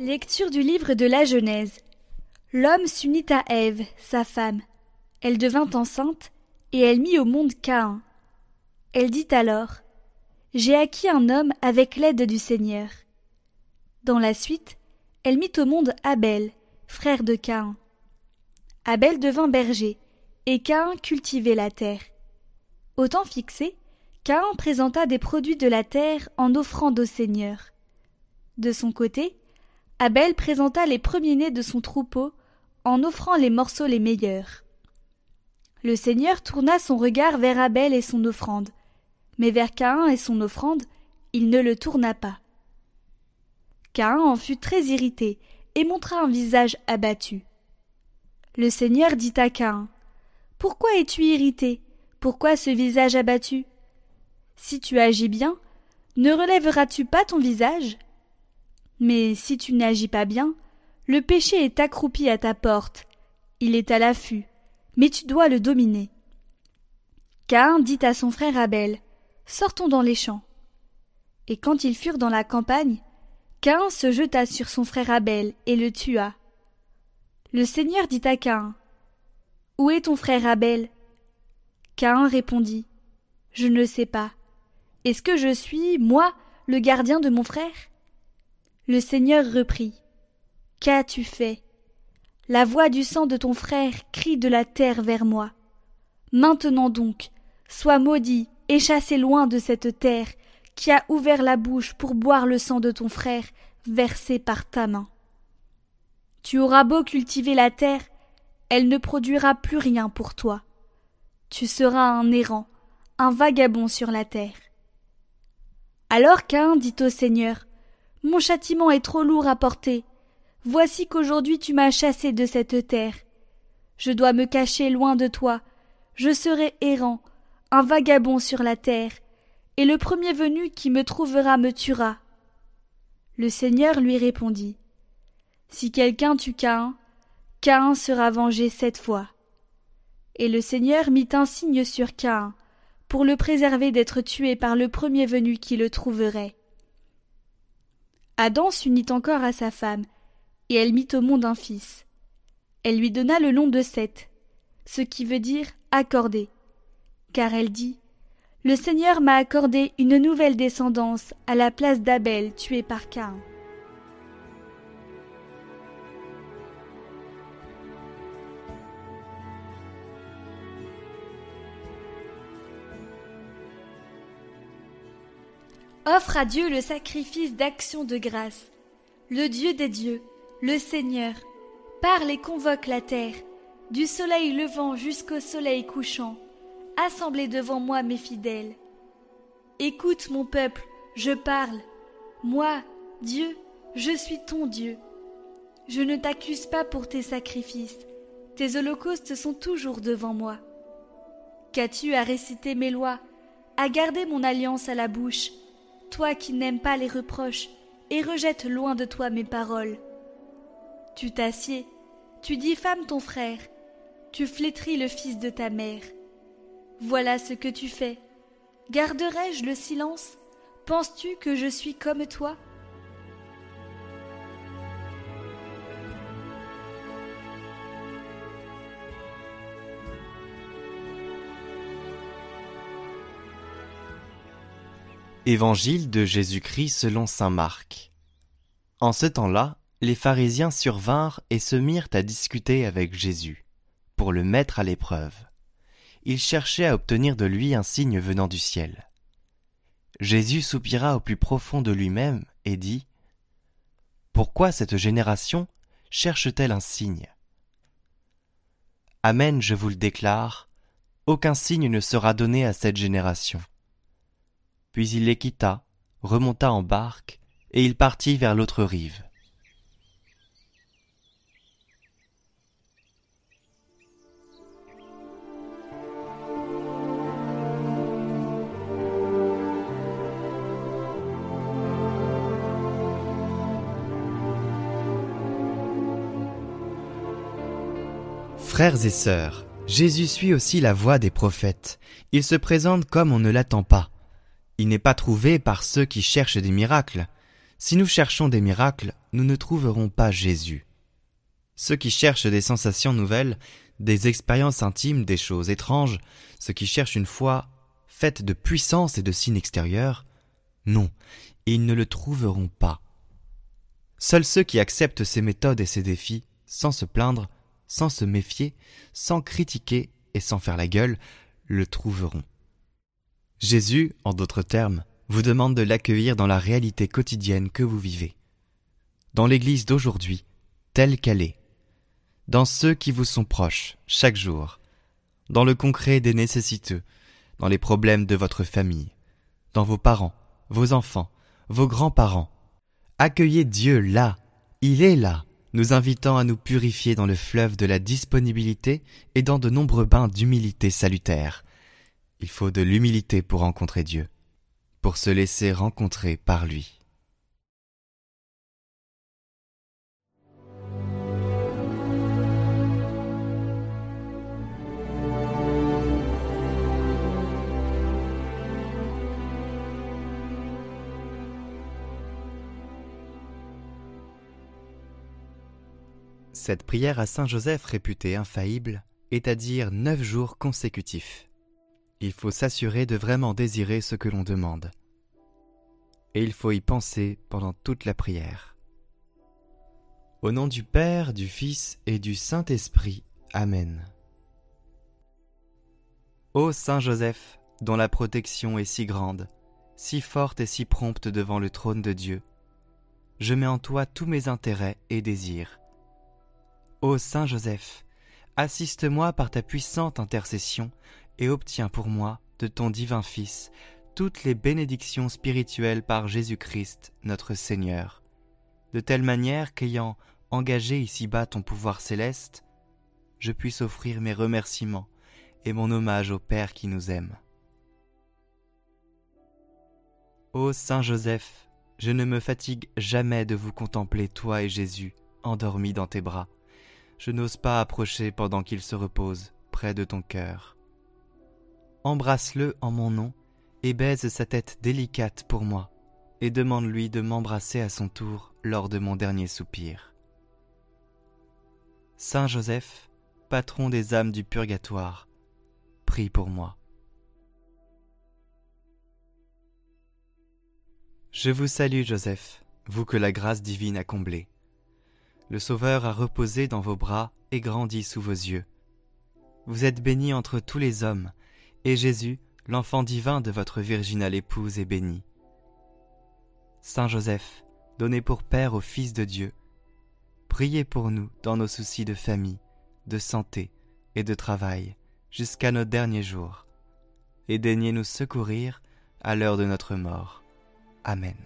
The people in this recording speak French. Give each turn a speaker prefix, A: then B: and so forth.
A: Lecture du livre de la Genèse. L'homme s'unit à Ève, sa femme. Elle devint enceinte, et elle mit au monde Caïn. Elle dit alors J'ai acquis un homme avec l'aide du Seigneur. Dans la suite, elle mit au monde Abel, frère de Caïn. Abel devint berger, et Caïn cultivait la terre. Au temps fixé, Caïn présenta des produits de la terre en offrande au Seigneur. De son côté, Abel présenta les premiers-nés de son troupeau en offrant les morceaux les meilleurs. Le Seigneur tourna son regard vers Abel et son offrande, mais vers Caïn et son offrande, il ne le tourna pas. Caïn en fut très irrité et montra un visage abattu. Le Seigneur dit à Caïn Pourquoi es-tu irrité? Pourquoi ce visage abattu? Si tu agis bien, ne relèveras-tu pas ton visage? Mais si tu n'agis pas bien, le péché est accroupi à ta porte, il est à l'affût, mais tu dois le dominer. Caïn dit à son frère Abel Sortons dans les champs. Et quand ils furent dans la campagne, Caïn se jeta sur son frère Abel et le tua. Le Seigneur dit à Caïn Où est ton frère Abel? Caïn répondit Je ne sais pas. Est-ce que je suis, moi, le gardien de mon frère? Le Seigneur reprit. Qu'as-tu fait? La voix du sang de ton frère crie de la terre vers moi. Maintenant donc, sois maudit et chassé loin de cette terre qui a ouvert la bouche pour boire le sang de ton frère versé par ta main. Tu auras beau cultiver la terre, elle ne produira plus rien pour toi. Tu seras un errant, un vagabond sur la terre. Alors Cain dit au Seigneur mon châtiment est trop lourd à porter. Voici qu'aujourd'hui tu m'as chassé de cette terre. Je dois me cacher loin de toi. Je serai errant, un vagabond sur la terre, et le premier venu qui me trouvera me tuera. Le Seigneur lui répondit. Si quelqu'un tue Caïn, Caïn sera vengé sept fois. Et le Seigneur mit un signe sur Caïn, pour le préserver d'être tué par le premier venu qui le trouverait. Adam s'unit encore à sa femme, et elle mit au monde un fils. Elle lui donna le nom de Seth, ce qui veut dire accordé, car elle dit Le Seigneur m'a accordé une nouvelle descendance à la place d'Abel tué par Cain. Offre à Dieu le sacrifice d'action de grâce. Le Dieu des dieux, le Seigneur, parle et convoque la terre, du soleil levant jusqu'au soleil couchant. Assemblez devant moi mes fidèles. Écoute mon peuple, je parle. Moi, Dieu, je suis ton Dieu. Je ne t'accuse pas pour tes sacrifices. Tes holocaustes sont toujours devant moi. Qu'as-tu à réciter mes lois, à garder mon alliance à la bouche, toi qui n'aimes pas les reproches et rejettes loin de toi mes paroles. Tu t'assieds, tu diffames ton frère, tu flétris le fils de ta mère. Voilà ce que tu fais. Garderai-je le silence? Penses-tu que je suis comme toi?
B: Évangile de Jésus-Christ selon saint Marc. En ce temps-là, les pharisiens survinrent et se mirent à discuter avec Jésus, pour le mettre à l'épreuve. Ils cherchaient à obtenir de lui un signe venant du ciel. Jésus soupira au plus profond de lui-même et dit Pourquoi cette génération cherche-t-elle un signe? Amen, je vous le déclare, aucun signe ne sera donné à cette génération. Puis il les quitta, remonta en barque, et il partit vers l'autre rive. Frères et sœurs, Jésus suit aussi la voie des prophètes. Il se présente comme on ne l'attend pas. Il n'est pas trouvé par ceux qui cherchent des miracles. Si nous cherchons des miracles, nous ne trouverons pas Jésus. Ceux qui cherchent des sensations nouvelles, des expériences intimes, des choses étranges, ceux qui cherchent une foi faite de puissance et de signes extérieurs, non, ils ne le trouveront pas. Seuls ceux qui acceptent ces méthodes et ces défis, sans se plaindre, sans se méfier, sans critiquer et sans faire la gueule, le trouveront. Jésus, en d'autres termes, vous demande de l'accueillir dans la réalité quotidienne que vous vivez. Dans l'Église d'aujourd'hui, telle qu'elle est. Dans ceux qui vous sont proches, chaque jour. Dans le concret des nécessiteux, dans les problèmes de votre famille, dans vos parents, vos enfants, vos grands-parents. Accueillez Dieu là, il est là, nous invitant à nous purifier dans le fleuve de la disponibilité et dans de nombreux bains d'humilité salutaire. Il faut de l'humilité pour rencontrer Dieu, pour se laisser rencontrer par lui. Cette prière à Saint Joseph réputée infaillible est à dire neuf jours consécutifs. Il faut s'assurer de vraiment désirer ce que l'on demande. Et il faut y penser pendant toute la prière. Au nom du Père, du Fils et du Saint-Esprit. Amen. Ô Saint Joseph, dont la protection est si grande, si forte et si prompte devant le trône de Dieu, je mets en toi tous mes intérêts et désirs Ô Saint Joseph, assiste-moi par ta puissante intercession et obtiens pour moi, de ton divin Fils, toutes les bénédictions spirituelles par Jésus-Christ notre Seigneur, de telle manière qu'ayant engagé ici-bas ton pouvoir céleste, je puisse offrir mes remerciements et mon hommage au Père qui nous aime. Ô Saint Joseph, je ne me fatigue jamais de vous contempler, toi et Jésus, endormis dans tes bras je n'ose pas approcher pendant qu'il se repose près de ton cœur. Embrasse-le en mon nom et baise sa tête délicate pour moi, et demande-lui de m'embrasser à son tour lors de mon dernier soupir. Saint Joseph, patron des âmes du purgatoire, prie pour moi. Je vous salue Joseph, vous que la grâce divine a comblé le Sauveur a reposé dans vos bras et grandi sous vos yeux. Vous êtes béni entre tous les hommes, et Jésus, l'enfant divin de votre virginale épouse, est béni. Saint Joseph, donné pour Père au Fils de Dieu, priez pour nous dans nos soucis de famille, de santé et de travail, jusqu'à nos derniers jours, et daignez nous secourir à l'heure de notre mort. Amen.